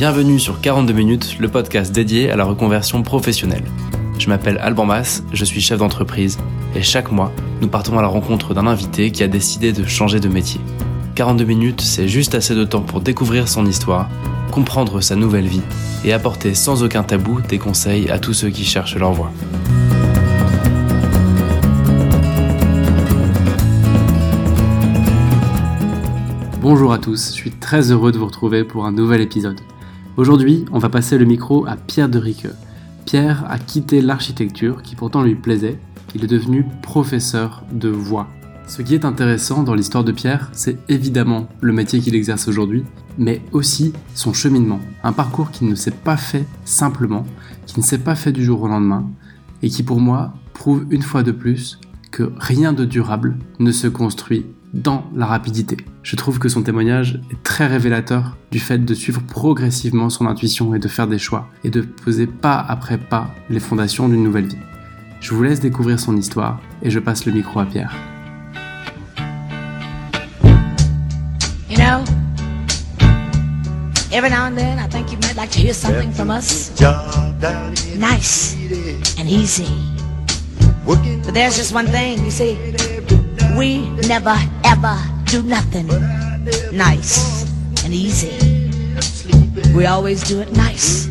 Bienvenue sur 42 minutes, le podcast dédié à la reconversion professionnelle. Je m'appelle Alban Mas, je suis chef d'entreprise et chaque mois, nous partons à la rencontre d'un invité qui a décidé de changer de métier. 42 minutes, c'est juste assez de temps pour découvrir son histoire, comprendre sa nouvelle vie et apporter sans aucun tabou des conseils à tous ceux qui cherchent leur voie. Bonjour à tous, je suis très heureux de vous retrouver pour un nouvel épisode. Aujourd'hui, on va passer le micro à Pierre de Riqueux. Pierre a quitté l'architecture qui pourtant lui plaisait, il est devenu professeur de voix. Ce qui est intéressant dans l'histoire de Pierre, c'est évidemment le métier qu'il exerce aujourd'hui, mais aussi son cheminement. Un parcours qui ne s'est pas fait simplement, qui ne s'est pas fait du jour au lendemain, et qui pour moi prouve une fois de plus que rien de durable ne se construit dans la rapidité. Je trouve que son témoignage est très révélateur du fait de suivre progressivement son intuition et de faire des choix et de poser pas après pas les fondations d'une nouvelle vie. Je vous laisse découvrir son histoire et je passe le micro à Pierre. You know, every now and then I think you might like to hear something from us. Nice and easy. But there's just one thing, you see, we never ever do nothing nice and easy. We always do it nice.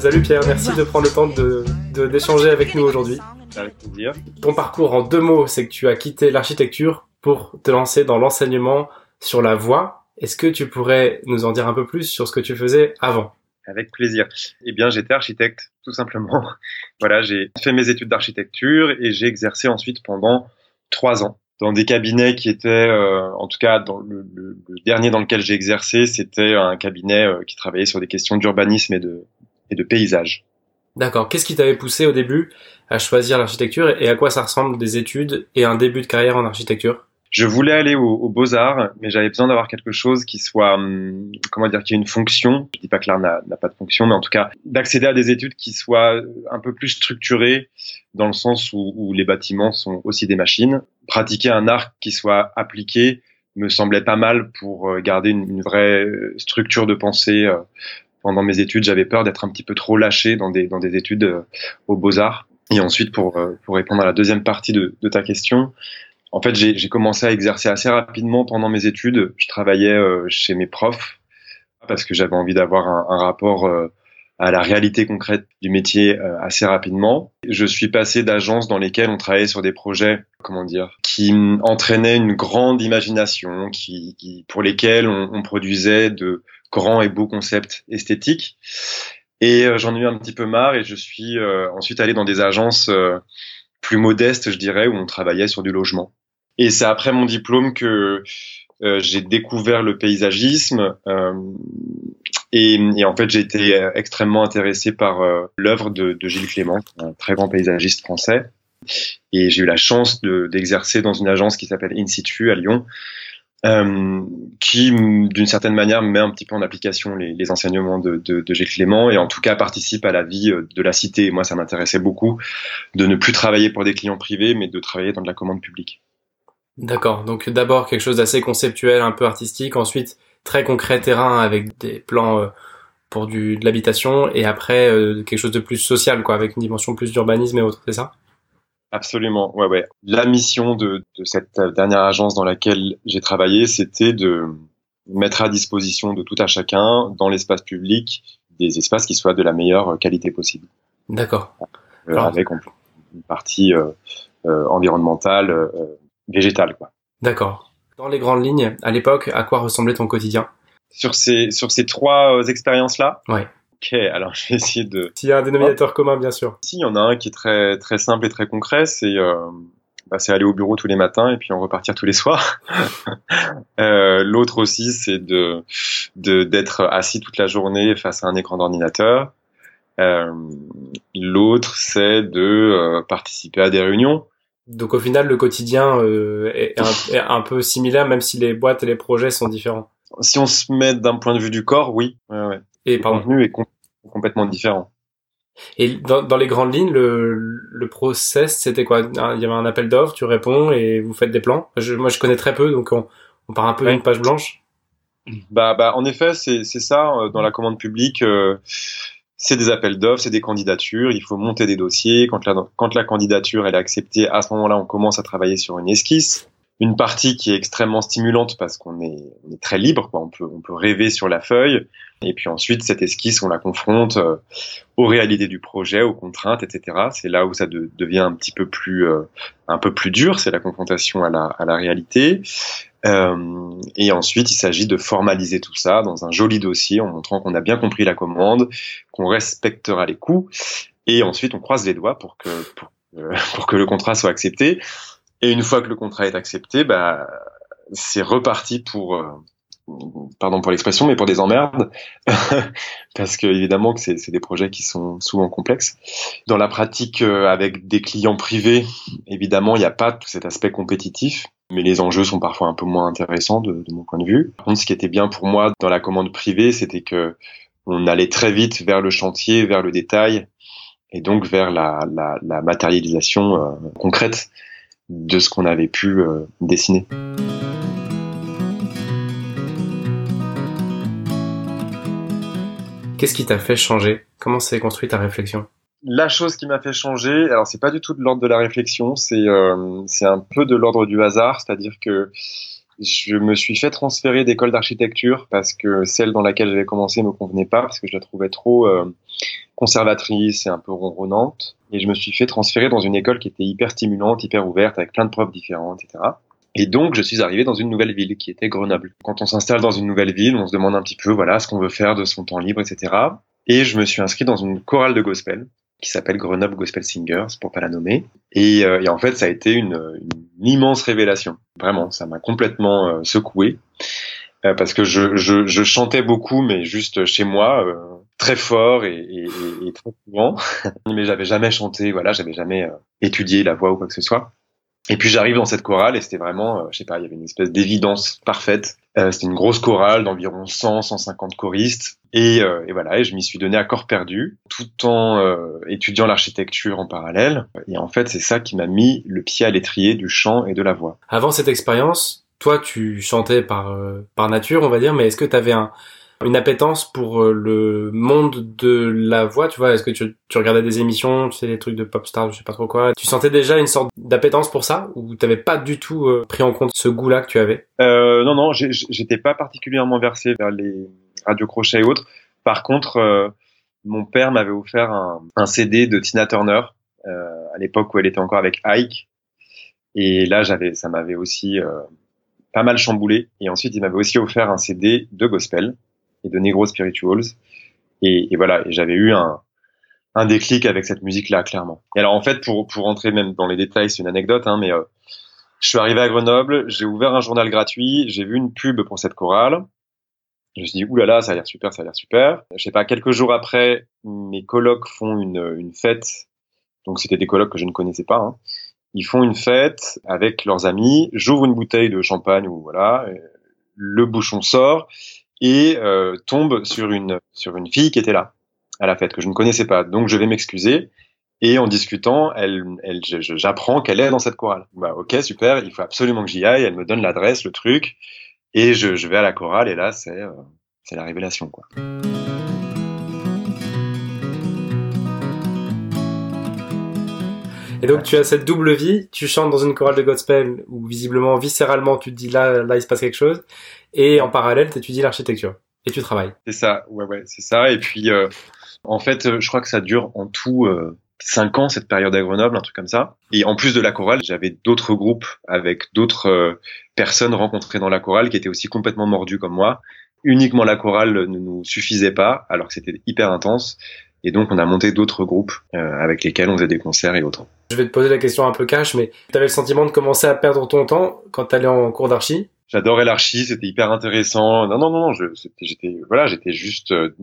Salut Pierre, merci de prendre le temps de, de- d'échanger avec nous aujourd'hui. Avec plaisir. Ton parcours en deux mots, c'est que tu as quitté l'architecture pour te lancer dans l'enseignement sur la voix. Est-ce que tu pourrais nous en dire un peu plus sur ce que tu faisais avant? Avec plaisir. Eh bien, j'étais architecte, tout simplement. Voilà, j'ai fait mes études d'architecture et j'ai exercé ensuite pendant trois ans dans des cabinets qui étaient, euh, en tout cas, dans le, dernier dans lequel j'ai exercé, c'était un cabinet euh, qui travaillait sur des questions d'urbanisme et de paysage. D'accord. Qu'est-ce qui t'avait poussé au début à choisir l'architecture et à quoi ça ressemble des études et un début de carrière en architecture? Je voulais aller au- aux Beaux-Arts, mais j'avais besoin d'avoir quelque chose qui soit, hum, comment dire, qui ait une fonction. Je dis pas que l'art n'a pas de fonction, mais en tout cas, d'accéder à des études qui soient un peu plus structurées, dans le sens où, les bâtiments sont aussi des machines. Pratiquer un art qui soit appliqué me semblait pas mal pour euh, garder une, une vraie euh, structure de pensée. euh, Pendant mes études, j'avais peur d'être un petit peu trop lâché dans des, dans des études aux Beaux-Arts. Et ensuite, pour, pour répondre à la deuxième partie de, de ta question, en fait, j'ai commencé à exercer assez rapidement pendant mes études. Je travaillais euh, chez mes profs parce que j'avais envie d'avoir un, rapport euh, à la réalité concrète du métier euh, assez rapidement. Je suis passé d'agences dans lesquelles on travaillait sur des projets, comment dire, qui entraînaient une grande imagination, qui, qui- pour lesquels on, on produisait de grands et beaux concepts esthétiques. Et j'en ai eu un petit peu marre et je suis ensuite allé dans des agences plus modestes, je dirais, où on travaillait sur du logement. Et c'est après mon diplôme que euh, j'ai découvert le paysagisme euh, et, et en fait j'ai été euh, extrêmement intéressé par euh, l'œuvre de, de Gilles Clément, un très grand paysagiste français. Et j'ai eu la chance de- d'exercer dans une agence qui s'appelle In Situ à Lyon, euh, qui d'une certaine manière met un petit peu en application les, les enseignements de, de, de Gilles Clément et en tout cas participe à la vie de la cité. Moi ça m'intéressait beaucoup de ne plus travailler pour des clients privés, mais de travailler dans de la commande publique. D'accord. Donc d'abord quelque chose d'assez conceptuel, un peu artistique, ensuite très concret terrain avec des plans euh, pour du de l'habitation et après euh, quelque chose de plus social quoi avec une dimension plus d'urbanisme et autres, c'est ça? Absolument, ouais, ouais. La mission de, de cette dernière agence dans laquelle j'ai travaillé, c'était de mettre à disposition de tout à chacun, dans l'espace public, des espaces qui soient de la meilleure qualité possible, D'accord. Euh, Alors- avec une partie euh, euh, environnementale, euh, végétale, quoi. D'accord. Dans les grandes lignes, à l'époque, à quoi ressemblait ton quotidien? Sur ces sur ces trois euh, expériences-là? Ouais. Ok, alors je vais essayer de S'il y a un dénominateur commun, bien sûr. Si, il y en a un qui est très très simple et très concret, c'est euh, bah, c'est aller au bureau tous les matins et puis en repartir tous les soirs. euh, L'autre aussi, c'est de de- d'être assis toute la journée face à un écran d'ordinateur. L'autre, c'est de participer à des réunions. Donc au final, le quotidien euh, est, un, est un peu similaire, même si les boîtes et les projets sont différents. Si on se met d'un point de vue du corps, oui, ouais, ouais. Et le pardon. contenu est com- complètement différent. Et dans, dans les grandes lignes, le, le process, c'était quoi? Il y avait un appel d'offres, tu réponds et vous faites des plans? Je, moi, je connais très peu, donc on, on part un peu Ouais. d'une page blanche. Bah, bah, en effet, c'est ça. Euh, dans la commande publique, euh, c'est des appels d'offres, c'est des candidatures. Il faut monter des dossiers. Quand la, candidature elle est acceptée, à ce moment-là, on commence à travailler sur une esquisse. Une partie qui est extrêmement stimulante parce qu'on est, très libre. Quoi. On peut, rêver sur la feuille. Et puis ensuite, cette esquisse, on la confronte euh, aux réalités du projet, aux contraintes, etc. C'est là où ça devient un petit peu plus, un peu plus dur. C'est la confrontation à la réalité. Euh, et ensuite, il s'agit de formaliser tout ça dans un joli dossier en montrant qu'on a bien compris la commande, qu'on respectera les coûts. Et ensuite, on croise les doigts pour que, pour, euh, que le contrat soit accepté. Et une fois que le contrat est accepté, bah, c'est reparti pour, euh, pardon pour l'expression, mais pour des emmerdes, parce que évidemment que c'est des projets qui sont souvent complexes. Dans la pratique avec des clients privés, évidemment, il n'y a pas tout cet aspect compétitif mais les enjeux sont parfois un peu moins intéressants de, mon point de vue. Par contre, ce qui était bien pour moi dans la commande privée, c'était que on allait très vite vers le chantier, vers le détail, et donc vers la matérialisation euh, concrète de ce qu'on avait pu euh, dessiner. Qu'est-ce qui t'a fait changer? Comment s'est construite ta réflexion? La chose qui m'a fait changer, alors c'est pas du tout de l'ordre de la réflexion, c'est euh, c'est un peu de l'ordre du hasard, c'est-à-dire que je me suis fait transférer d'école d'architecture parce que celle dans laquelle j'avais commencé me convenait pas, parce que je la trouvais trop euh, conservatrice et un peu ronronnante. Et je me suis fait transférer dans une école qui était hyper stimulante, hyper ouverte, avec plein de profs différents, etc. Et donc, je suis arrivé dans une nouvelle ville qui était Grenoble. Quand on s'installe dans une nouvelle ville, on se demande un petit peu, voilà, ce qu'on veut faire de son temps libre, etc. Et je me suis inscrit dans une chorale de gospel qui s'appelle Grenoble Gospel Singers, pour pas la nommer. Et, euh, et en fait, ça a été une, une immense révélation. Vraiment, ça m'a complètement euh, secoué. Euh, parce que je, je, je, chantais beaucoup, mais juste chez moi, très fort et, et, et, très souvent. mais j'avais jamais chanté, voilà, j'avais jamais étudié la voix ou quoi que ce soit. Et puis j'arrive dans cette chorale et c'était vraiment, je sais pas, il y avait une espèce d'évidence parfaite. Euh, c'était une grosse chorale d'environ 100, 150 choristes. Et, euh, et, voilà, et je m'y suis donné à corps perdu, tout en euh, étudiant l'architecture en parallèle. Et en fait, c'est ça qui m'a mis le pied à l'étrier du chant et de la voix. Avant cette expérience, toi, tu chantais par par nature, on va dire, mais est-ce que tu avais un une appétence pour euh, le monde de la voix, tu vois Est-ce que tu, regardais des émissions, tu sais, des trucs de pop star, je sais pas trop quoi Tu sentais déjà une sorte d'appétence pour ça ou t'avais pas du tout euh, pris en compte ce goût-là que tu avais? Euh, Non, non, j'étais pas particulièrement versé vers les radios crochets et autres. Par contre, euh, mon père m'avait offert un, un, CD de Tina Turner à l'époque où elle était encore avec Ike. Et là, j'avais, ça m'avait aussi pas mal chamboulé. Et ensuite, il m'avait aussi offert un CD de gospel et de Negro Spirituals. Et, voilà, et j'avais eu un, un déclic avec cette musique-là, clairement. Et alors en fait, pour pour rentrer même dans les détails, c'est une anecdote, hein, mais euh, je suis arrivé à Grenoble, j'ai ouvert un journal gratuit, j'ai vu une pub pour cette chorale. Je me suis dit, oulala, ça a l'air super, ça a l'air super. Je sais pas, quelques jours après, mes colocs font une, une fête. Donc c'était des colocs que je ne connaissais pas. Hein. Ils font une fête avec leurs amis. J'ouvre une bouteille de champagne ou voilà, le bouchon sort et euh, tombe sur une sur une fille qui était là à la fête que je ne connaissais pas. Donc je vais m'excuser et en discutant, elle, elle j'apprends qu'elle est dans cette chorale. Bah ok super, il faut absolument que j'y aille. Elle me donne l'adresse, le truc et je, je vais à la chorale et là c'est euh, la révélation quoi. Et donc tu as cette double vie, tu chantes dans une chorale de gospel où visiblement, viscéralement, tu te dis là, là il se passe quelque chose, et en parallèle, tu étudies l'architecture et tu travailles. C'est ça, ouais, ouais, c'est ça. Et puis, euh, en fait, euh, je crois que ça dure en tout euh, cinq ans cette période à Grenoble, un truc comme ça. Et en plus de la chorale, j'avais d'autres groupes avec d'autres personnes rencontrées dans la chorale qui étaient aussi complètement mordues comme moi. Uniquement la chorale ne nous suffisait pas, alors que c'était hyper intense. Et donc, on a monté d'autres groupes euh, avec lesquels on faisait des concerts et autres. Je vais te poser la question un peu cash, mais tu avais le sentiment de commencer à perdre ton temps quand tu allais en cours d'archi? J'adorais l'archi, c'était hyper intéressant. Non, non, non, j'étais, voilà, j'étais juste euh,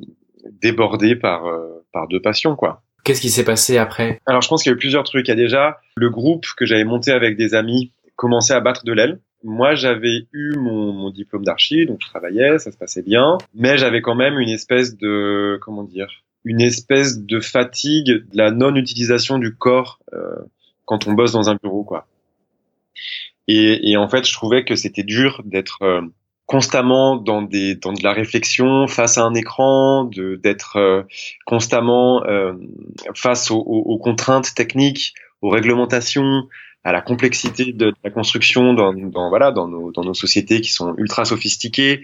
débordé par euh, par deux passions, quoi. Qu'est-ce qui s'est passé après? Alors, je pense qu'il y a eu plusieurs trucs. Il y a déjà le groupe que j'avais monté avec des amis commençait à battre de l'aile. Moi, j'avais eu mon, mon diplôme d'archi, donc je travaillais, ça se passait bien, mais j'avais quand même une espèce de, comment dire, une espèce de fatigue de la non-utilisation du corps euh, quand on bosse dans un bureau, quoi. Et, et, en fait, je trouvais que c'était dur d'être euh, constamment dans des dans de la réflexion face à un écran, de d'être euh, constamment euh, face aux, aux, contraintes techniques, aux réglementations, à la complexité de, la construction dans, dans voilà dans nos dans nos sociétés qui sont ultra sophistiquées.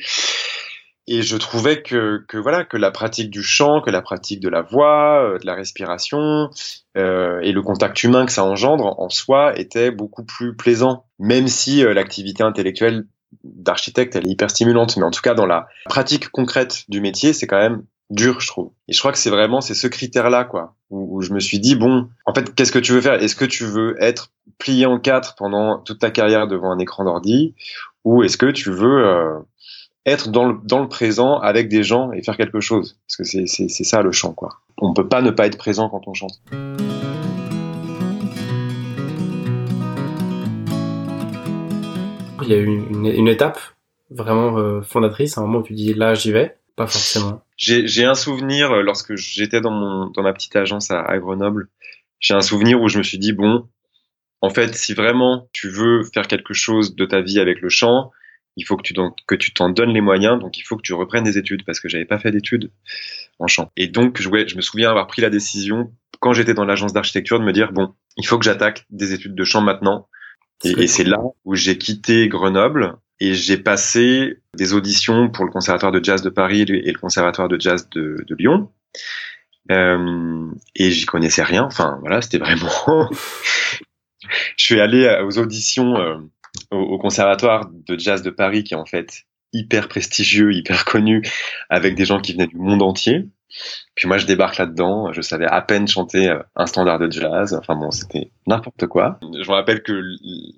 Et je trouvais que, que voilà que la pratique du chant, que la pratique de la voix, euh, de la respiration euh, et le contact humain que ça engendre en soi était beaucoup plus plaisant, même si euh, l'activité intellectuelle d'architecte elle est hyper stimulante, mais en tout cas dans la pratique concrète du métier c'est quand même dur je trouve. Et je crois que c'est vraiment c'est ce critère là quoi où, où, je me suis dit bon en fait qu'est-ce que tu veux faire? Est-ce que tu veux être plié en quatre pendant toute ta carrière devant un écran d'ordi? Ou est-ce que tu veux euh, être dans le, dans le présent avec des gens et faire quelque chose. Parce que c'est ça le chant, quoi. On peut pas ne pas être présent quand on chante. Il y a eu une, une étape vraiment euh, fondatrice, un moment où tu dis là j'y vais, pas forcément. J'ai un souvenir euh, lorsque j'étais dans mon dans ma petite agence à, à Grenoble. J'ai un souvenir où je me suis dit bon, en fait, si vraiment tu veux faire quelque chose de ta vie avec le chant, il faut que tu que tu t'en donnes les moyens, donc il faut que tu reprennes des études parce que j'avais pas fait d'études en chant. Et donc je, je me souviens avoir pris la décision quand j'étais dans l'agence d'architecture de me dire bon, il faut que j'attaque des études de chant maintenant. Et, c'est là où j'ai quitté Grenoble et j'ai passé des auditions pour le conservatoire de jazz de Paris et le conservatoire de jazz de, de Lyon. Euh, et j'y connaissais rien. Enfin voilà, c'était vraiment. je suis allé aux auditions. Euh, au, conservatoire de jazz de Paris, qui est en fait hyper prestigieux, hyper connu, avec des gens qui venaient du monde entier. Puis moi, je débarque là-dedans. Je savais à peine chanter euh, un standard de jazz. Enfin bon, c'était n'importe quoi. Je me rappelle que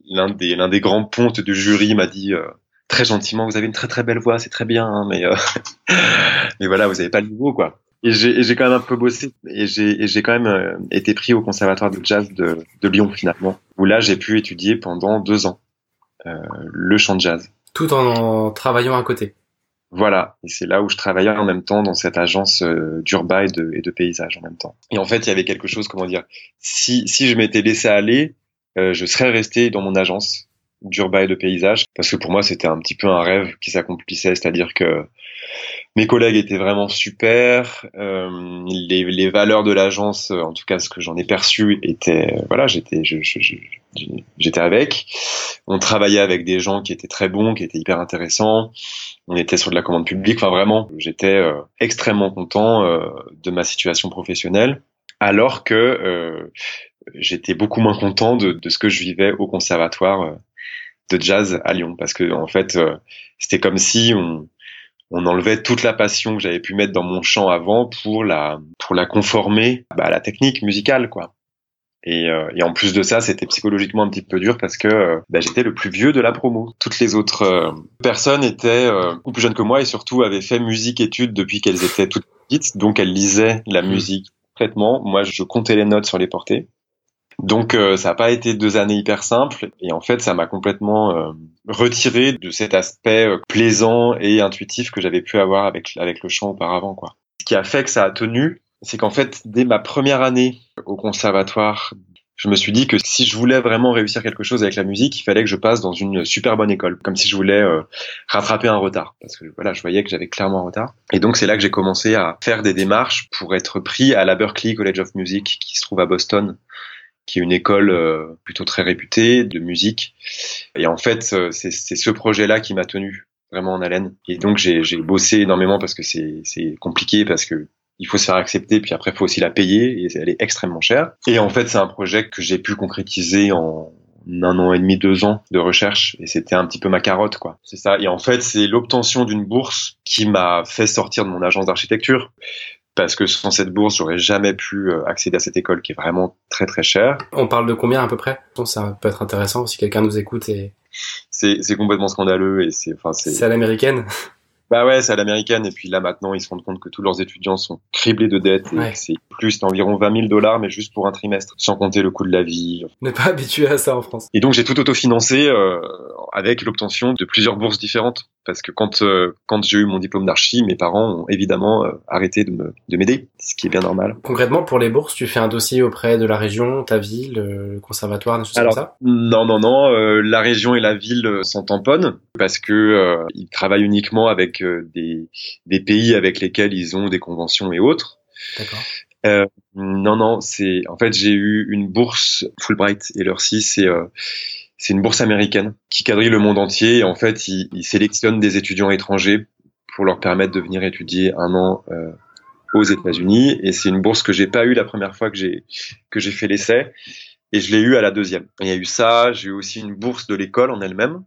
l'un des l'un des grands pontes du jury m'a dit euh, très gentiment, vous avez une très très belle voix, c'est très bien, hein, mais euh, mais voilà, vous avez pas le niveau quoi. Et j'ai quand même un peu bossé et j'ai quand même été pris au conservatoire de jazz de, de Lyon finalement, où là j'ai pu étudier pendant deux ans. Euh, le chant de jazz. Tout en travaillant à côté. Voilà, et c'est là où je travaillais en même temps dans cette agence euh, d'urbain et de, et de paysage en même temps. Et en fait, il y avait quelque chose, comment dire, si, si je m'étais laissé aller, euh, je serais resté dans mon agence d'urbain et de paysage, parce que pour moi, c'était un petit peu un rêve qui s'accomplissait, c'est-à-dire que mes collègues étaient vraiment super, euh, les, les, valeurs de l'agence, en tout cas ce que j'en ai perçu, étaient, voilà, j'étais, j'étais avec. On travaillait avec des gens qui étaient très bons, qui étaient hyper intéressants. On était sur de la commande publique. Enfin, vraiment, j'étais euh, extrêmement content euh, de ma situation professionnelle, alors que euh, j'étais beaucoup moins content de, de, ce que je vivais au conservatoire de jazz à Lyon, parce que en fait, c'était comme si on, on enlevait toute la passion que j'avais pu mettre dans mon chant avant pour la pour la conformer bah, à la technique musicale, quoi. Et, euh, et, en plus de ça, c'était psychologiquement un petit peu dur parce que euh, bah, j'étais le plus vieux de la promo. Toutes les autres euh, personnes étaient beaucoup plus jeunes que moi et surtout avaient fait musique-études depuis qu'elles étaient toutes petites, donc elles lisaient la mmh. musique complètement. Moi, je comptais les notes sur les portées. Donc ça n'a pas été deux années hyper simples et en fait ça m'a complètement retiré de cet aspect plaisant et intuitif que j'avais pu avoir avec avec le chant auparavant quoi. Ce qui a fait que ça a tenu, c'est qu'en fait, dès ma première année au conservatoire, je me suis dit que si je voulais vraiment réussir quelque chose avec la musique, il fallait que je passe dans une super bonne école, comme si je voulais euh, rattraper un retard, parce que voilà, je voyais que j'avais clairement un retard. Et donc c'est là que j'ai commencé à faire des démarches pour être pris à la Berklee College of Music, qui se trouve à Boston, qui est une école euh, plutôt très réputée de musique. Et en fait, euh, c'est ce projet-là qui m'a tenu vraiment en haleine. Et donc j'ai bossé énormément parce que c'est compliqué, parce que il faut se faire accepter, puis après il faut aussi la payer, et elle est extrêmement chère. Et en fait, c'est un projet que j'ai pu concrétiser en un an et demi, deux ans de recherche, et c'était un petit peu ma carotte, quoi. C'est ça. Et en fait, c'est l'obtention d'une bourse qui m'a fait sortir de mon agence d'architecture. Parce que sans cette bourse, j'aurais jamais pu euh, accéder à cette école qui est vraiment très très chère. On parle de combien à peu près? Ça peut être intéressant si quelqu'un nous écoute et. C'est complètement scandaleux et c'est enfin c'est. C'est à l'américaine? Bah ouais, c'est à l'américaine. Et puis là, maintenant, ils se rendent compte que tous leurs étudiants sont criblés de dettes. Et c'est plus d'environ 20 000 dollars, mais juste pour un trimestre, sans compter le coût de la vie. On n'est pas habitué à ça en France. Et donc, j'ai tout autofinancé euh, avec l'obtention de plusieurs bourses différentes. Parce que quand, euh, quand j'ai eu mon diplôme d'archi, mes parents ont évidemment euh, arrêté de m'aider, ce qui est bien normal. Concrètement, pour les bourses, tu fais un dossier auprès de la région, ta ville, le conservatoire, des choses comme ça Non, non, non. la région et la ville s'en tamponnent parce que ils travaillent uniquement avec euh, des, pays avec lesquels ils ont des conventions et autres. D'accord. Euh, non, non, c'est en fait j'ai eu une bourse Fulbright et leur si c'est euh, c'est une bourse américaine qui quadrille le monde entier et en fait ils, sélectionnent des étudiants étrangers pour leur permettre de venir étudier un an aux États-Unis et c'est une bourse que j'ai pas eu la première fois que j'ai que j'ai fait l'essai et je l'ai eu à la deuxième. Il y a eu ça, j'ai eu aussi une bourse de l'école en elle-même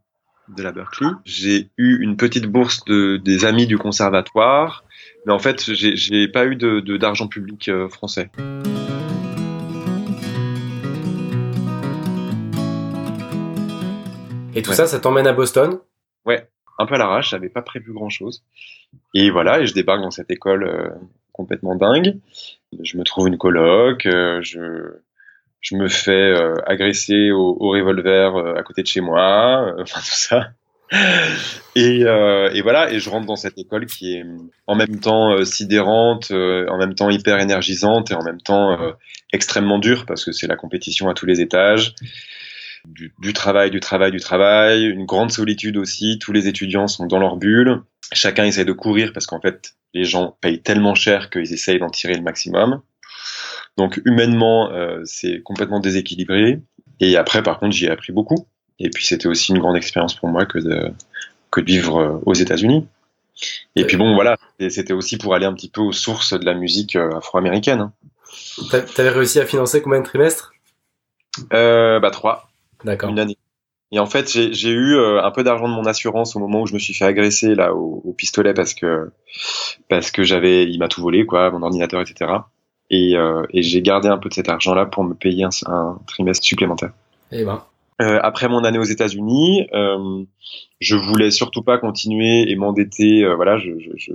de la Berkeley. J'ai eu une petite bourse de, des amis du conservatoire, mais en fait, j'ai pas eu de d'argent public euh, français. Et tout ça, ça t'emmène à Boston? Ouais, un peu à l'arrache, j'avais pas prévu grand chose. Et voilà, et je débarque dans cette école euh, complètement dingue. Je me trouve une coloc, euh, je je me fais euh, agresser au, revolver euh, à côté de chez moi, euh, enfin tout ça. Et, et, voilà, et je rentre dans cette école qui est en même temps sidérante, en même temps hyper énergisante et en même temps extrêmement dure parce que c'est la compétition à tous les étages. Du, du, travail, du travail, du travail, une grande solitude aussi. Tous les étudiants sont dans leur bulle. Chacun essaie de courir parce qu'en fait, les gens payent tellement cher qu'ils essayent d'en tirer le maximum. Donc humainement, euh, c'est complètement déséquilibré. Et après, par contre, j'y ai appris beaucoup. Et puis c'était aussi une grande expérience pour moi que de, que de vivre euh, aux États-Unis. Et puis bon, voilà, c'était aussi pour aller un petit peu aux sources de la musique euh, afro-américaine. Hein. T'avais réussi à financer combien de trimestres? Euh, Bah trois. D'accord. Une année. Et en fait, j'ai eu un peu d'argent de mon assurance au moment où je me suis fait agresser là au, au pistolet parce que parce que j'avais, il m'a tout volé quoi, mon ordinateur, etc. Et, euh, et j'ai gardé un peu de cet argent-là pour me payer un, trimestre supplémentaire. Et eh ben. Euh, après mon année aux États-Unis, euh, je voulais surtout pas continuer et m'endetter. Euh, voilà, je, je,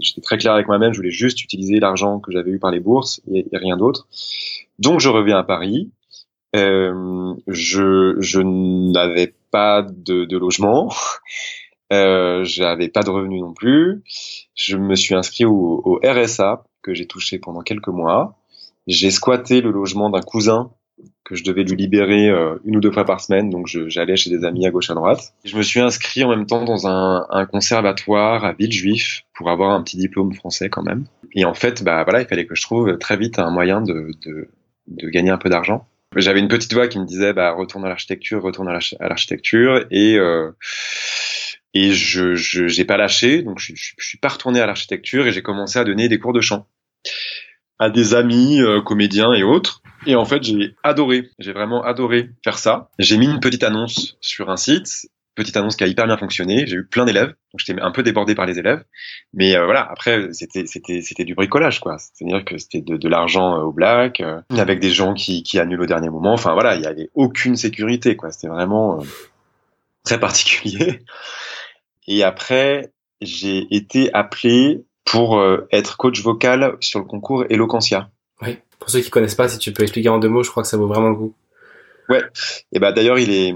j'étais très clair avec moi-même. Je voulais juste utiliser l'argent que j'avais eu par les bourses et, rien d'autre. Donc je reviens à Paris. Euh, je, je n'avais pas de, de logement. Euh, j'avais pas de revenus non plus. Je me suis inscrit au, au RSA que j'ai touché pendant quelques mois. J'ai squatté le logement d'un cousin que je devais lui libérer euh, une ou deux fois par semaine, donc j'allais chez des amis à gauche à droite. Je me suis inscrit en même temps dans un, un, conservatoire à Villejuif pour avoir un petit diplôme français quand même. Et en fait, bah voilà, il fallait que je trouve très vite un moyen de, de, de gagner un peu d'argent. J'avais une petite voix qui me disait bah retourne à l'architecture, retourne à l'architecture et euh, et je j'ai pas lâché, donc je, je, suis pas retourné à l'architecture et j'ai commencé à donner des cours de chant à des amis euh, comédiens et autres. Et en fait, j'ai adoré, j'ai vraiment adoré faire ça. J'ai mis une petite annonce sur un site, petite annonce qui a hyper bien fonctionné. J'ai eu plein d'élèves, donc j'étais un peu débordé par les élèves. Mais euh, voilà, après c'était c'était c'était du bricolage quoi. C'est-à-dire que c'était de, de l'argent euh, au black, avec des gens qui qui annulent au dernier moment. Enfin voilà, il y avait aucune sécurité quoi. C'était vraiment très particulier. Et après, j'ai été appelé pour euh, être coach vocal sur le concours Eloquentia. Oui. Pour ceux qui connaissent pas, si tu peux expliquer en deux mots, je crois que ça vaut vraiment le coup. Ouais. Et bah d'ailleurs, il est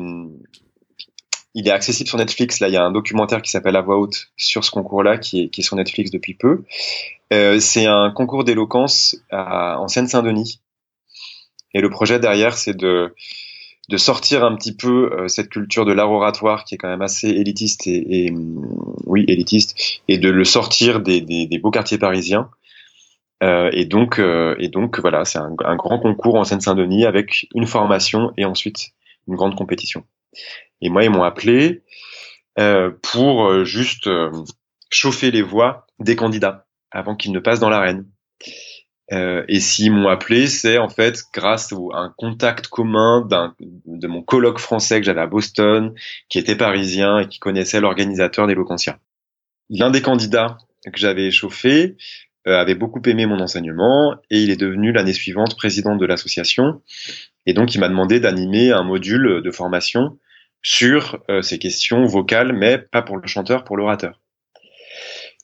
il est accessible sur Netflix. Là, il y a un documentaire qui s'appelle La voix haute sur ce concours-là, qui est, qui est sur Netflix depuis peu. Euh, c'est un concours d'éloquence en Seine-Saint-Denis. Et le projet derrière, c'est de de sortir un petit peu euh, cette culture de l'art oratoire qui est quand même assez élitiste et, et oui élitiste et de le sortir des, des, beaux quartiers parisiens. Euh, et donc euh, et donc voilà c'est un, un, grand concours en Seine-Saint-Denis avec une formation et ensuite une grande compétition. Et moi ils m'ont appelé euh, pour juste chauffer les voix des candidats avant qu'ils ne passent dans l'arène euh, et s'ils m'ont appelé, c'est en fait grâce à un contact commun d'un de mon colloque français que j'avais à Boston, qui était parisien et qui connaissait l'organisateur d'Eloquentia. L'un des candidats que j'avais échauffé euh, avait beaucoup aimé mon enseignement et il est devenu l'année suivante président de l'association. Et donc il m'a demandé d'animer un module de formation sur euh, ces questions vocales, mais pas pour le chanteur, pour l'orateur.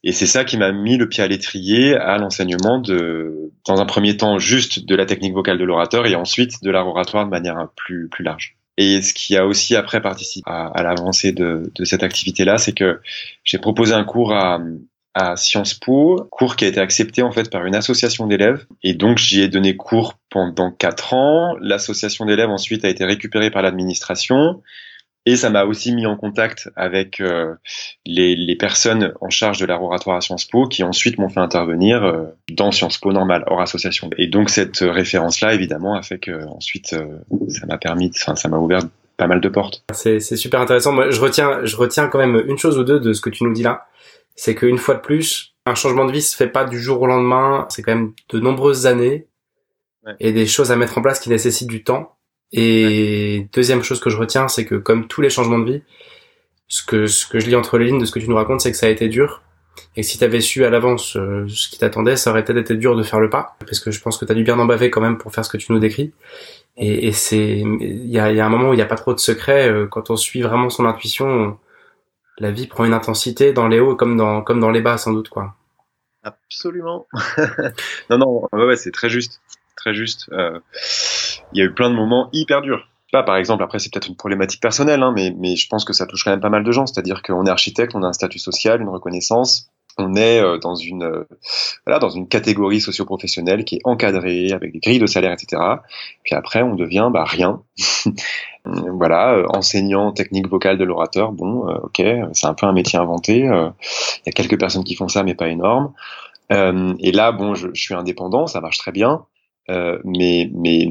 Et c'est ça qui m'a mis le pied à l'étrier à l'enseignement de, dans un premier temps, juste de la technique vocale de l'orateur et ensuite de l'art oratoire de manière plus, plus large. Et ce qui a aussi après participé à, à l'avancée de, de, cette activité-là, c'est que j'ai proposé un cours à, à Sciences Po, cours qui a été accepté en fait par une association d'élèves. Et donc j'y ai donné cours pendant quatre ans. L'association d'élèves ensuite a été récupérée par l'administration. Et ça m'a aussi mis en contact avec euh, les, les, personnes en charge de l'art oratoire à Sciences Po qui ensuite m'ont fait intervenir euh, dans Sciences Po normal, hors association. Et donc cette référence-là, évidemment, a fait que ensuite euh, ça m'a permis, enfin ça m'a ouvert pas mal de portes. C'est super intéressant. Moi, je retiens, je retiens quand même une chose ou deux de ce que tu nous dis là c'est qu'une fois de plus, un changement de vie se fait pas du jour au lendemain. C'est quand même de nombreuses années et des choses à mettre en place qui nécessitent du temps. Et deuxième chose que je retiens, c'est que comme tous les changements de vie, ce que ce que je lis entre les lignes de ce que tu nous racontes, c'est que ça a été dur. Et si tu avais su à l'avance euh, ce qui t'attendait, ça aurait peut-être été dur de faire le pas, parce que je pense que tu as dû bien en baver quand même pour faire ce que tu nous décris. Et, et c'est, il y a, y a, un moment où il n'y a pas trop de secrets. Euh, quand on suit vraiment son intuition, la vie prend une intensité dans les hauts comme dans comme dans les bas sans doute quoi. Absolument. non non ouais, c'est très juste très juste. Euh, il y a eu plein de moments hyper durs. Par exemple, après, c'est peut-être une problématique personnelle, hein, mais, mais je pense que ça touche quand même pas mal de gens. C'est-à-dire qu'on est architecte, on a un statut social, une reconnaissance, on est euh, dans une euh, voilà dans une catégorie socio-professionnelle qui est encadrée avec des grilles de salaire etc puis après on devient bah rien. Voilà euh, enseignant technique vocale de l'orateur. Bon ok c'est un peu un métier inventé il y a quelques personnes qui font ça mais pas énorme. Et là bon je, je, suis indépendant ça marche très bien mais mais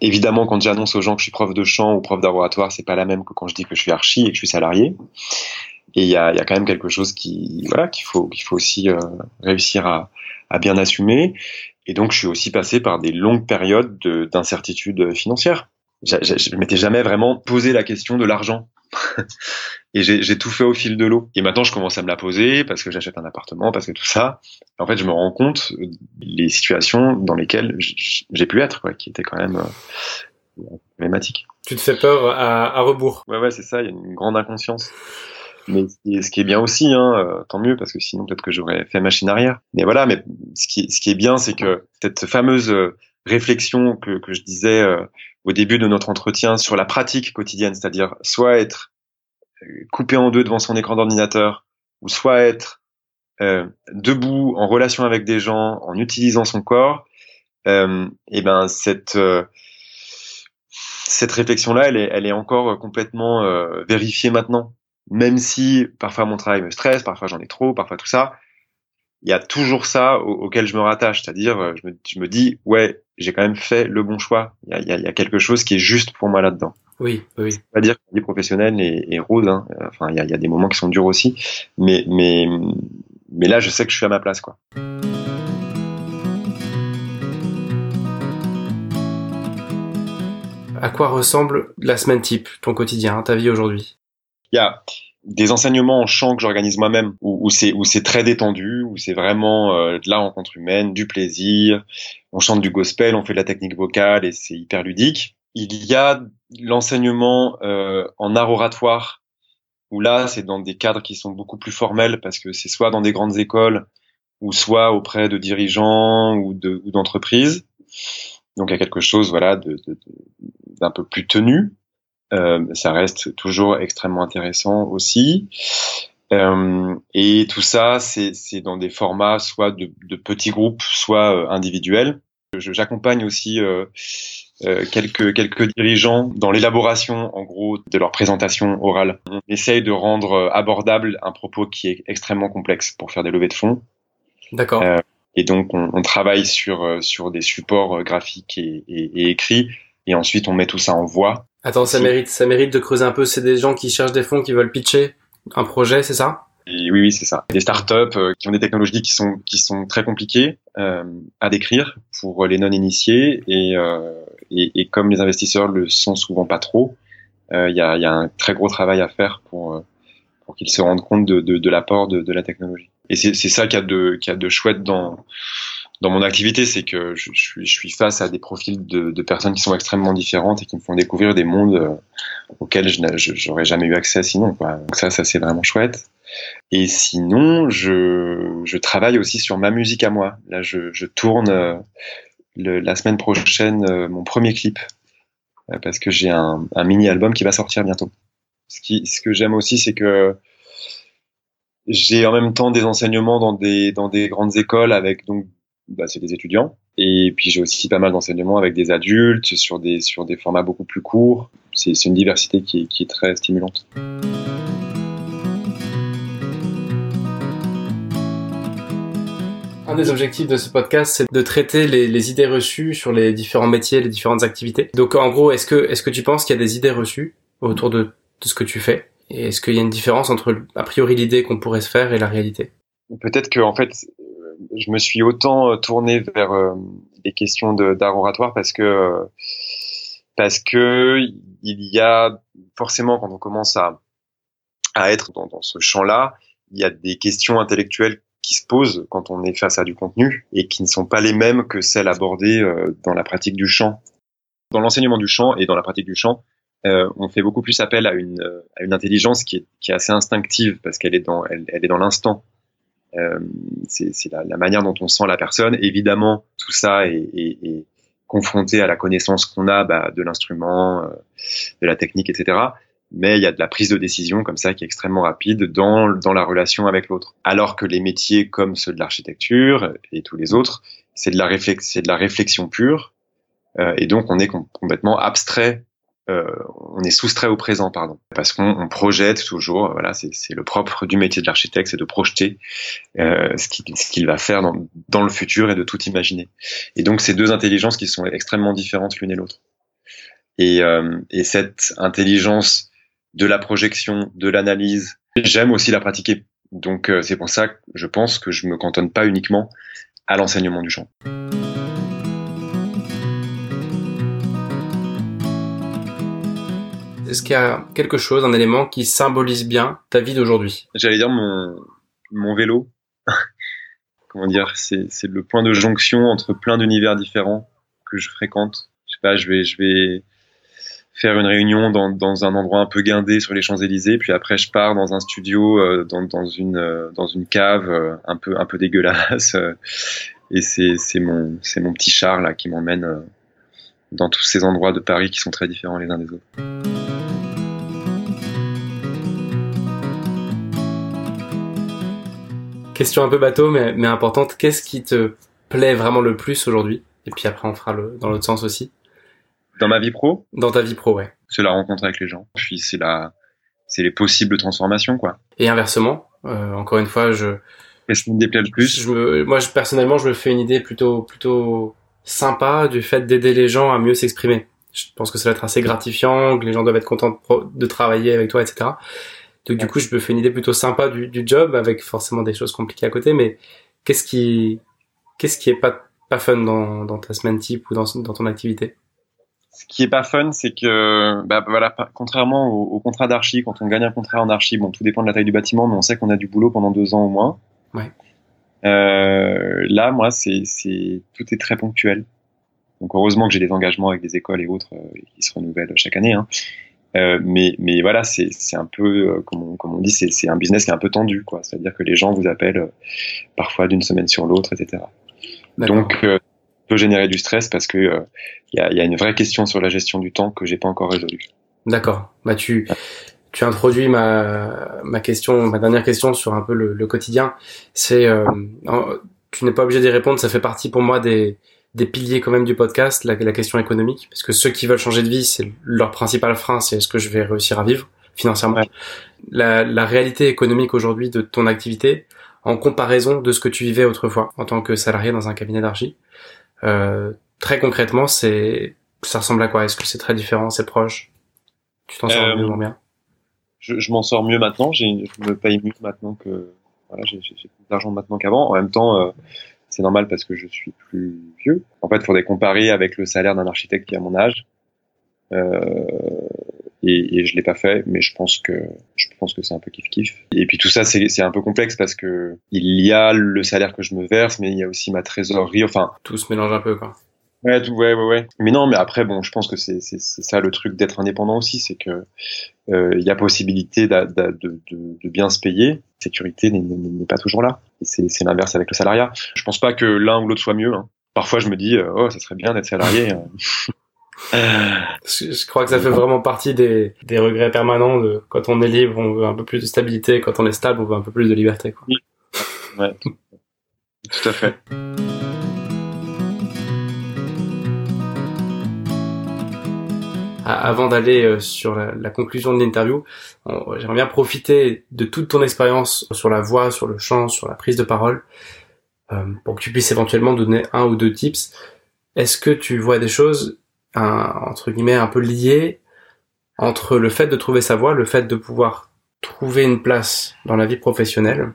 évidemment quand j'annonce aux gens que je suis prof de chant ou prof d'oratoire c'est pas la même que quand je dis que je suis archi et que je suis salarié. Et il y a, y a, quand même quelque chose qui voilà qu'il faut qu'il faut aussi euh, réussir à, à, bien assumer. Et donc je suis aussi passé par des longues périodes d'incertitude financière je, je, je m'étais jamais vraiment posé la question de l'argent et j'ai tout fait au fil de l'eau. Et maintenant je commence à me la poser parce que j'achète un appartement parce que tout ça. En fait je me rends compte les situations dans lesquelles j'ai pu être quoi qui étaient quand même euh, problématiques. Tu te fais peur à, à rebours. Ouais ouais c'est ça il y a une grande inconscience. Mais ce qui est bien aussi, hein, euh, tant mieux, parce que sinon peut-être que j'aurais fait machine arrière. Mais voilà, mais ce qui, ce qui est bien, c'est que cette fameuse euh, réflexion que, que je disais euh, au début de notre entretien sur la pratique quotidienne, c'est-à-dire soit être coupé en deux devant son écran d'ordinateur, ou soit être euh, debout en relation avec des gens, en utilisant son corps, euh, et ben cette cette réflexion-là, elle est, elle est encore complètement vérifiée maintenant. Même si parfois mon travail me stresse, parfois j'en ai trop, parfois tout ça, il y a toujours ça auquel je me rattache, c'est-à-dire euh, je me, je me, dis ouais j'ai quand même fait le bon choix, il y a, il y a, quelque chose qui est juste pour moi là-dedans. Oui, oui. Pas dire que la vie professionnelle est, est rose, hein. enfin il y a, y a des moments qui sont durs aussi, mais mais mais là je sais que je suis à ma place quoi. À quoi ressemble la semaine type, ton quotidien, ta vie aujourd'hui? Il y a des enseignements en chant que j'organise moi-même où, où c'est où c'est très détendu où c'est vraiment euh, de la rencontre humaine du plaisir. On chante du gospel on fait de la technique vocale et c'est hyper ludique. Il y a l'enseignement euh, en art oratoire où là c'est dans des cadres qui sont beaucoup plus formels parce que c'est soit dans des grandes écoles ou soit auprès de dirigeants ou de ou d'entreprises. Donc il y a quelque chose voilà de, d'un peu plus tenu ça reste toujours extrêmement intéressant aussi. Euh, et tout ça, c'est dans des formats soit de, de petits groupes, soit euh, individuels. J'accompagne aussi euh, euh, quelques, quelques dirigeants dans l'élaboration, en gros, de leur présentation orale. On essaye de rendre abordable un propos qui est extrêmement complexe pour faire des levées de fonds. D'accord. et donc, on, on, travaille sur, sur des supports graphiques et, et, et écrits, et ensuite on met tout ça en voix Attends, ça mérite, ça mérite de creuser un peu. C'est des gens qui cherchent des fonds, qui veulent pitcher un projet, c'est ça? Et oui, oui, c'est ça. Des startups euh, qui ont des technologies qui sont qui sont très compliquées euh, à décrire pour les non initiés et, euh, et, et comme les investisseurs le sont souvent pas trop, euh, il y, a, y, a, un très gros travail à faire pour euh, pour qu'ils se rendent compte de, de, de l'apport de, de, la technologie. Et c'est ça qu'il y a de qu'il y a de chouette dans dans mon activité, c'est que je, suis, je, suis, face à des profils de, de, personnes qui sont extrêmement différentes et qui me font découvrir des mondes euh, auquel je j'aurais jamais eu accès sinon. Quoi. Donc ça, ça c'est vraiment chouette. Et sinon, je, je travaille aussi sur ma musique à moi. Là, je, tourne euh, le, la semaine prochaine euh, mon premier clip parce que j'ai un, un mini-album qui va sortir bientôt. Ce, qui, ce que j'aime aussi, c'est que j'ai en même temps des enseignements dans des, dans des grandes écoles avec donc bah, c'est des étudiants et puis j'ai aussi pas mal d'enseignements avec des adultes sur des sur des formats beaucoup plus courts. C'est une diversité qui est, qui est très stimulante. Un des objectifs de ce podcast, c'est de traiter les, les, idées reçues sur les différents métiers, les différentes activités. Donc, en gros, est-ce que, est-ce que tu penses qu'il y a des idées reçues autour de, de ce que tu fais? Et est-ce qu'il y a une différence entre, a priori, l'idée qu'on pourrait se faire et la réalité? Peut-être que, en fait, je me suis autant euh, tourné vers euh, les questions d'art oratoire parce que, parce que il y a forcément, quand on commence à, à être dans, ce champ-là, il y a des questions intellectuelles qui se posent quand on est face à du contenu et qui ne sont pas les mêmes que celles abordées euh, dans la pratique du chant. Dans l'enseignement du chant et dans la pratique du chant, euh, on fait beaucoup plus appel à une, euh, à une intelligence qui est, qui est assez instinctive parce qu'elle est dans, elle est dans l'instant. Euh, c'est la, la, manière dont on sent la personne. Évidemment, tout ça est, est, est confronté à la connaissance qu'on a bah, de l'instrument, de la technique, etc mais il y a de la prise de décision comme ça qui est extrêmement rapide dans, dans la relation avec l'autre. Alors que les métiers comme ceux de l'architecture et tous les autres, c'est de la de la réflexion pure, euh, et donc on est complètement abstrait, euh, on est soustrait au présent, pardon, parce qu'on projette toujours. Voilà, c'est le propre du métier de l'architecte, c'est de projeter euh, ce qu'il va faire dans, le futur et de tout imaginer. Et donc ces deux intelligences qui sont extrêmement différentes l'une et l'autre. Et, euh, et cette intelligence de la projection, de l'analyse. J'aime aussi la pratiquer. Donc euh, c'est pour ça que je pense que je me cantonne pas uniquement à l'enseignement du chant. Est-ce qu'il y a quelque chose, un élément qui symbolise bien ta vie d'aujourd'hui? J'allais dire mon, vélo. Comment dire C'est le point de jonction entre plein d'univers différents que je fréquente. Je sais pas, je vais, faire une réunion dans, un endroit un peu guindé sur les Champs-Élysées, puis après je pars dans un studio, euh, dans, dans, une, euh, dans une cave euh, un peu, dégueulasse. et c'est, mon, mon petit char là qui m'emmène dans tous ces endroits de Paris qui sont très différents les uns des autres. Question un peu bateau mais, mais importante, qu'est-ce qui te plaît vraiment le plus aujourd'hui? Et puis après on fera le, dans l'autre sens aussi. Dans ma vie pro? Dans ta vie pro, ouais. C'est la rencontre avec les gens. Puis c'est la, c'est les possibles transformations, quoi. Et inversement, euh, encore une fois, je. Qu'est-ce qui me déplaît le plus? je me, Moi, je, personnellement, je me fais une idée plutôt, plutôt sympa du fait d'aider les gens à mieux s'exprimer. Je pense que ça va être assez gratifiant, que les gens doivent être contents de, travailler avec toi, etc. Donc du coup, je me fais une idée plutôt sympa du, du job, avec forcément des choses compliquées à côté. Mais qu'est-ce qui, qu'est-ce qui est pas pas fun dans, dans ta semaine type ou dans, dans ton activité? Ce qui est pas fun, c'est que, bah, voilà, contrairement au, au contrat d'archi, quand on gagne un contrat en archi, bon, tout dépend de la taille du bâtiment, mais on sait qu'on a du boulot pendant deux ans au moins. Ouais. Euh, là, moi, c'est, c'est, tout est très ponctuel. Donc, heureusement que j'ai des engagements avec des écoles et autres euh, qui se renouvellent chaque année. Hein. Euh, mais, mais voilà, c'est, c'est un peu, euh, comme on, comme on dit, c'est, c'est un business qui est un peu tendu, quoi. C'est-à-dire que les gens vous appellent euh, parfois d'une semaine sur l'autre, etc. Donc, peut générer du stress parce que il euh, y, a, y, a, une vraie question sur la gestion du temps que j'ai pas encore résolue. D'accord. Bah tu tu introduis ma ma question, ma dernière question sur un peu le, le quotidien. C'est euh, tu n'es pas obligé d'y répondre. Ça fait partie pour moi des des piliers quand même du podcast, la, la question économique, parce que ceux qui veulent changer de vie, c'est leur principal frein, c'est est-ce que je vais réussir à vivre financièrement. La, la réalité économique aujourd'hui de ton activité, en comparaison de ce que tu vivais autrefois en tant que salarié dans un cabinet d'archi, euh, très concrètement, c'est ça ressemble à quoi? Est-ce que c'est très différent, c'est proche? Tu t'en sors euh, mieux ou bien? Je, je m'en sors mieux maintenant. Je me paye mieux maintenant que voilà, j'ai, j'ai plus d'argent maintenant qu'avant. En même temps, euh, c'est normal parce que je suis plus vieux. En fait, il faudrait comparer avec le salaire d'un architecte qui a mon âge. Euh, et, et je l'ai pas fait, mais je pense que je pense que c'est un peu kiff kiff. Et puis tout ça c'est c'est un peu complexe parce que il y a le salaire que je me verse, mais il y a aussi ma trésorerie. Enfin, tout se mélange un peu quoi. Ouais, tout, ouais, ouais, ouais. Mais non, mais après, bon, je pense que c'est ça le truc d'être indépendant aussi, c'est que euh, il y a possibilité de, de, de, bien se payer. Sécurité n'est pas toujours là. C'est l'inverse avec le salariat. Je pense pas que l'un ou l'autre soit mieux. Hein. Parfois, je me dis, euh, oh, ça serait bien d'être salarié. Hein. je crois que ça fait vraiment partie des, des regrets permanents de quand on est libre, on veut un peu plus de stabilité, quand on est stable, on veut un peu plus de liberté. Quoi. Ouais, tout à fait. Avant d'aller euh, sur la, conclusion de l'interview, j'aimerais bien profiter de toute ton expérience sur la voix, sur le chant, sur la prise de parole, euh, pour que tu puisses éventuellement donner un ou deux tips. Est-ce que tu vois des choses, entre guillemets, un peu liées entre le fait de trouver sa voix, le fait de pouvoir trouver une place dans la vie professionnelle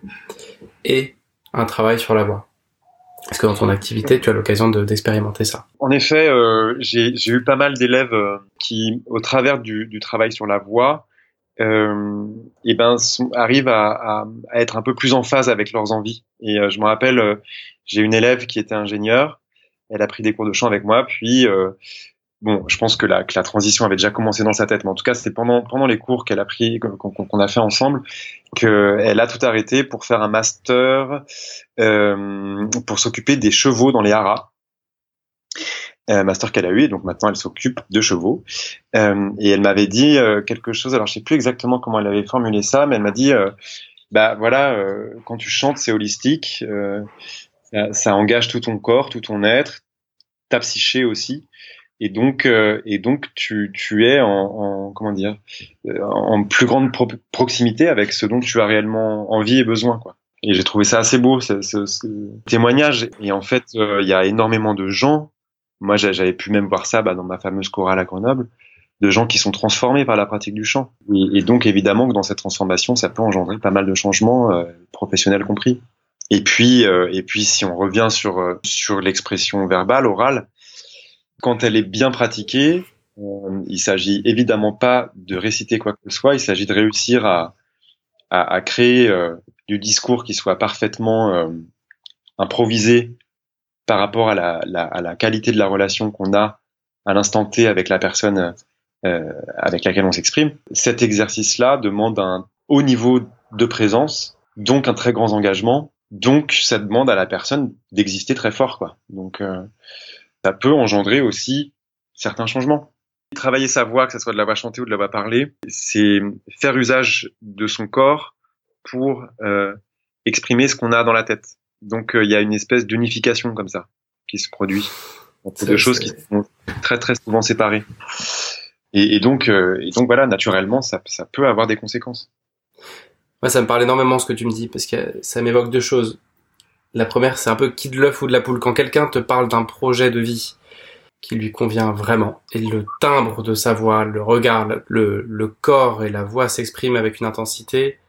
et un travail sur la voix? Est-ce que dans ton activité, tu as l'occasion d'expérimenter ça? En effet, euh, j'ai eu pas mal d'élèves euh, qui, au travers du, du, travail sur la voix, euh, et eh ben, arrivent à, à, à, être un peu plus en phase avec leurs envies. Et euh, je me rappelle, euh, j'ai une élève qui était ingénieure, elle a pris des cours de chant avec moi, puis bon, je pense que la, que la, transition avait déjà commencé dans sa tête, mais en tout cas, c'est pendant, pendant les cours qu'elle a pris, qu'on a fait ensemble, qu'elle a tout arrêté pour faire un master euh, pour s'occuper des chevaux dans les haras. Euh, master qu'elle a eu, donc maintenant elle s'occupe de chevaux. Euh, et elle m'avait dit euh, quelque chose, alors je sais plus exactement comment elle avait formulé ça, mais elle m'a dit, euh, bah voilà, euh, quand tu chantes, c'est holistique, ça, ça engage tout ton corps, tout ton être, ta psyché aussi et donc euh, et donc tu, tu es en, en comment dire euh, en plus grande proximité avec ce dont tu as réellement envie et besoin quoi. Et j'ai trouvé ça assez beau ce, ce, ce témoignage. Et en fait euh, il y a énormément de gens moi j'avais pu même voir ça bah, dans ma fameuse chorale à Grenoble de gens qui sont transformés par la pratique du chant. Et, et donc évidemment que dans cette transformation ça peut engendrer pas mal de changements professionnels compris. Et puis et puis si on revient sur sur l'expression verbale orale quand elle est bien pratiquée, euh, il s'agit évidemment pas de réciter quoi que ce soit, il s'agit de réussir à, créer euh, du discours qui soit parfaitement euh, improvisé par rapport à la, à la, qualité de la relation qu'on a à l'instant T avec la personne euh, avec laquelle on s'exprime. Cet exercice-là demande un haut niveau de présence, donc un très grand engagement, donc ça demande à la personne d'exister très fort, quoi. Donc ça peut engendrer aussi certains changements. Travailler sa voix, que ce soit de la voix chantée ou de la voix parlée, c'est faire usage de son corps pour euh, exprimer ce qu'on a dans la tête. Donc euh, il y a une espèce d'unification comme ça qui se produit entre deux choses qui sont très très souvent séparées. Et, et donc euh, et donc voilà, naturellement, ça, ça peut avoir des conséquences. Ça me parle énormément ce que tu me dis parce que ça m'évoque deux choses. La première, c'est un peu qui de l'œuf ou de la poule. Quand quelqu'un te parle d'un projet de vie qui lui convient vraiment, et le timbre de sa voix, le regard, le, le corps et la voix s'expriment avec une intensité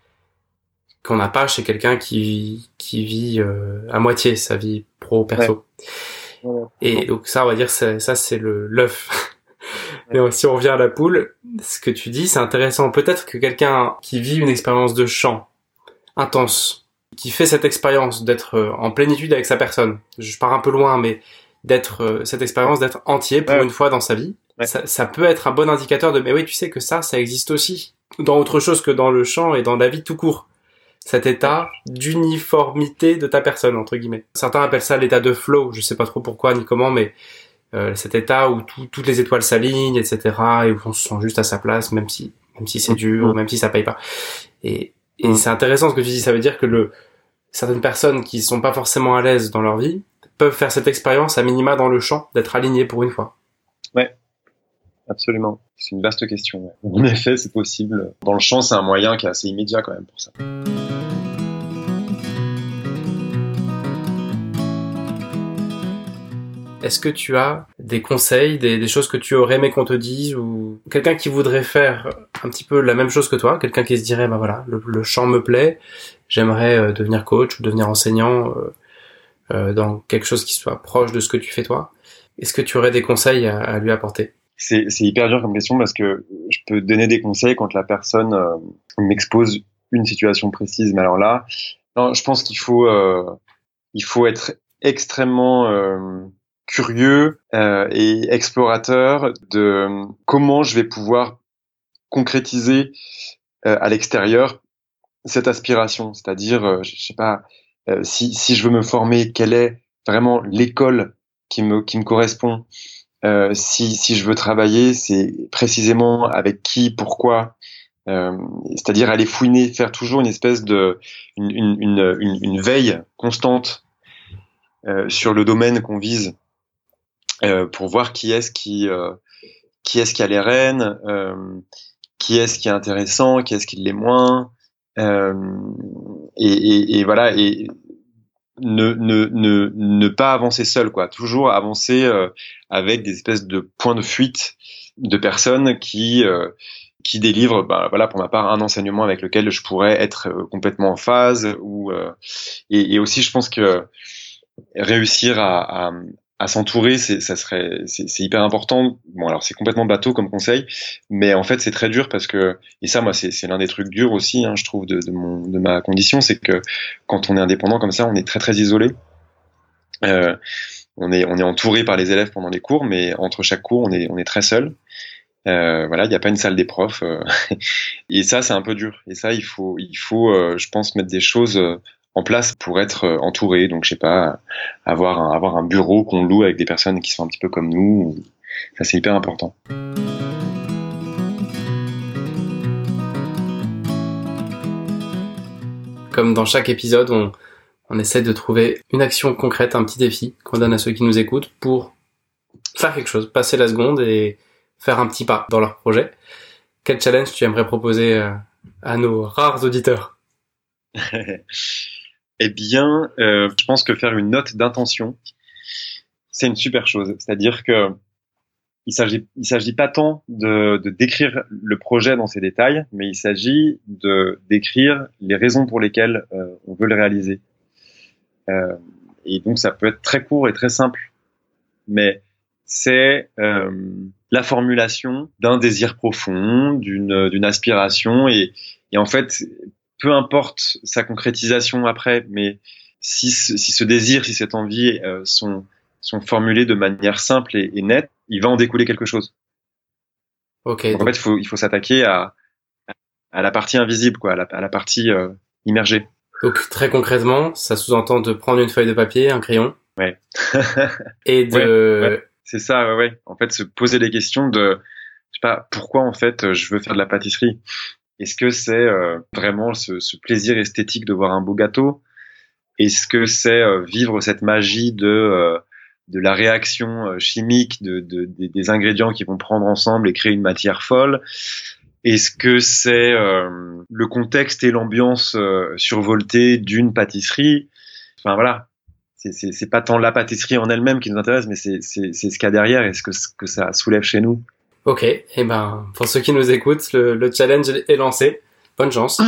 qu'on n'a pas chez quelqu'un qui, qui vit euh, à moitié sa vie pro-perso. Et donc ça, on va dire, ça, c'est le l'œuf. Et si on revient à la poule, ce que tu dis, c'est intéressant. Peut-être que quelqu'un qui vit une expérience de chant intense, qui fait cette expérience d'être euh, en plénitude avec sa personne. Je pars un peu loin, mais d'être euh, cette expérience d'être entier pour une fois dans sa vie, ça, ça, peut être un bon indicateur de mais oui, tu sais que ça, ça existe aussi dans autre chose que dans le champ et dans la vie tout court. Cet état d'uniformité de ta personne entre guillemets. Certains appellent ça l'état de flow. Je sais pas trop pourquoi ni comment, mais euh, cet état où toutes les étoiles s'alignent, etc. et où on se sent juste à sa place, même si même si c'est mm. dur, même si ça paye pas. Et, et mm. c'est intéressant ce que tu dis. Ça veut dire que le certaines personnes qui sont pas forcément à l'aise dans leur vie peuvent faire cette expérience à minima dans le champ, d'être alignées pour une fois. Ouais, absolument. C'est une vaste question. En effet, c'est possible. Dans le champ, c'est un moyen qui est assez immédiat quand même pour ça. Est-ce que tu as des conseils, des, choses que tu aurais aimé qu'on te dise ou quelqu'un qui voudrait faire un petit peu la même chose que toi, quelqu'un qui se dirait bah voilà, le, chant me plaît, j'aimerais euh, devenir coach ou devenir enseignant euh, euh, dans quelque chose qui soit proche de ce que tu fais toi. Est-ce que tu aurais des conseils à, lui apporter? C'est, hyper dur comme question parce que je peux donner des conseils quand la personne m'expose une situation précise. Mais alors là, je pense qu'il faut, il faut être extrêmement curieux euh, et explorateur de comment je vais pouvoir concrétiser euh, à l'extérieur cette aspiration, c'est-à-dire, euh, je sais pas, euh, si, si je veux me former, quelle est vraiment l'école qui me, qui me correspond, euh, si, si je veux travailler, c'est précisément avec qui, pourquoi, euh, c'est-à-dire aller fouiner, faire toujours une espèce de une, une, une, une veille constante euh, sur le domaine qu'on vise. euh, pour voir qui est-ce qui qui est-ce qui a les rênes, qui est-ce qui est intéressant, qui est-ce qui l'est moins, et, et, et, voilà et ne, ne, ne, ne pas avancer seul quoi, toujours avancer avec des espèces de points de fuite de personnes qui qui délivre, bah, voilà, pour ma part, un enseignement avec lequel je pourrais être euh, complètement en phase. Ou euh, et, et, aussi, je pense que réussir à, à, à s'entourer, c'est ça serait, c'est hyper important. Bon, alors c'est complètement bateau comme conseil, mais en fait c'est très dur parce que et ça, moi, c'est l'un des trucs durs aussi, hein, je trouve, de, de, mon, de ma condition, c'est que quand on est indépendant comme ça, on est très très isolé. Euh, on est on est entouré par les élèves pendant les cours, mais entre chaque cours, on est on est très seul. Euh, voilà, il n'y a pas une salle des profs. Euh, et ça, c'est un peu dur. Et ça, il faut, il faut, euh, je pense, mettre des choses en place pour être entouré. Donc, je sais pas, avoir un, avoir un bureau qu'on loue avec des personnes qui sont un petit peu comme nous. Ça, c'est hyper important. Comme dans chaque épisode, on, on essaie de trouver une action concrète, un petit défi qu'on donne à ceux qui nous écoutent pour faire quelque chose, passer la seconde et faire un petit pas dans leur projet. Quel challenge tu aimerais proposer euh, à nos rares auditeurs? Eh bien, euh, je pense que faire une note d'intention, c'est une super chose. C'est-à-dire que il s'agit, il s'agit pas tant de, de, décrire le projet dans ses détails, mais il s'agit de décrire les raisons pour lesquelles euh, on veut le réaliser. Euh, et donc, ça peut être très court et très simple, mais c'est euh, la formulation d'un désir profond, d'une d'une aspiration et, et en fait, peu importe sa concrétisation après, mais si ce, si ce désir, si cette envie euh, sont sont formulés de manière simple et, et, nette, il va en découler quelque chose. Ok. Donc, en fait, il faut il faut s'attaquer à à la partie invisible, quoi, à la, à la partie euh, immergée. Donc très concrètement, ça sous-entend de prendre une feuille de papier, un crayon. Ouais. et de ouais, ouais. C'est ça, ouais, ouais. En fait, se poser les questions de, je sais pas, pourquoi en fait je veux faire de la pâtisserie? Est-ce que c'est euh, vraiment ce, ce, plaisir esthétique de voir un beau gâteau? Est-ce que c'est euh, vivre cette magie de euh, de la réaction chimique de, de, de, des ingrédients qui vont prendre ensemble et créer une matière folle? Est-ce que c'est le contexte et l'ambiance survoltée d'une pâtisserie? Enfin voilà, c'est pas tant la pâtisserie en elle-même qui nous intéresse, mais c'est ce qu'il y a derrière et ce que, ce que ça soulève chez nous. Ok, et eh ben pour ceux qui nous écoutent, le, le challenge est lancé. Bonne chance.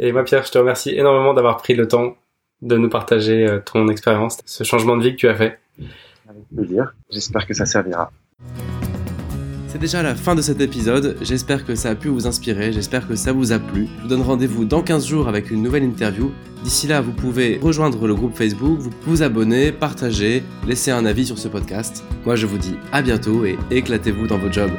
et moi Pierre, je te remercie énormément d'avoir pris le temps de nous partager euh, ton expérience, ce changement de vie que tu as fait. Avec plaisir. J'espère que ça servira. C'est déjà la fin de cet épisode, j'espère que ça a pu vous inspirer, j'espère que ça vous a plu. Je vous donne rendez-vous dans 15 jours avec une nouvelle interview. D'ici là, vous pouvez rejoindre le groupe Facebook, vous vous abonner, partager, laisser un avis sur ce podcast. Moi je vous dis à bientôt et éclatez-vous dans vos jobs.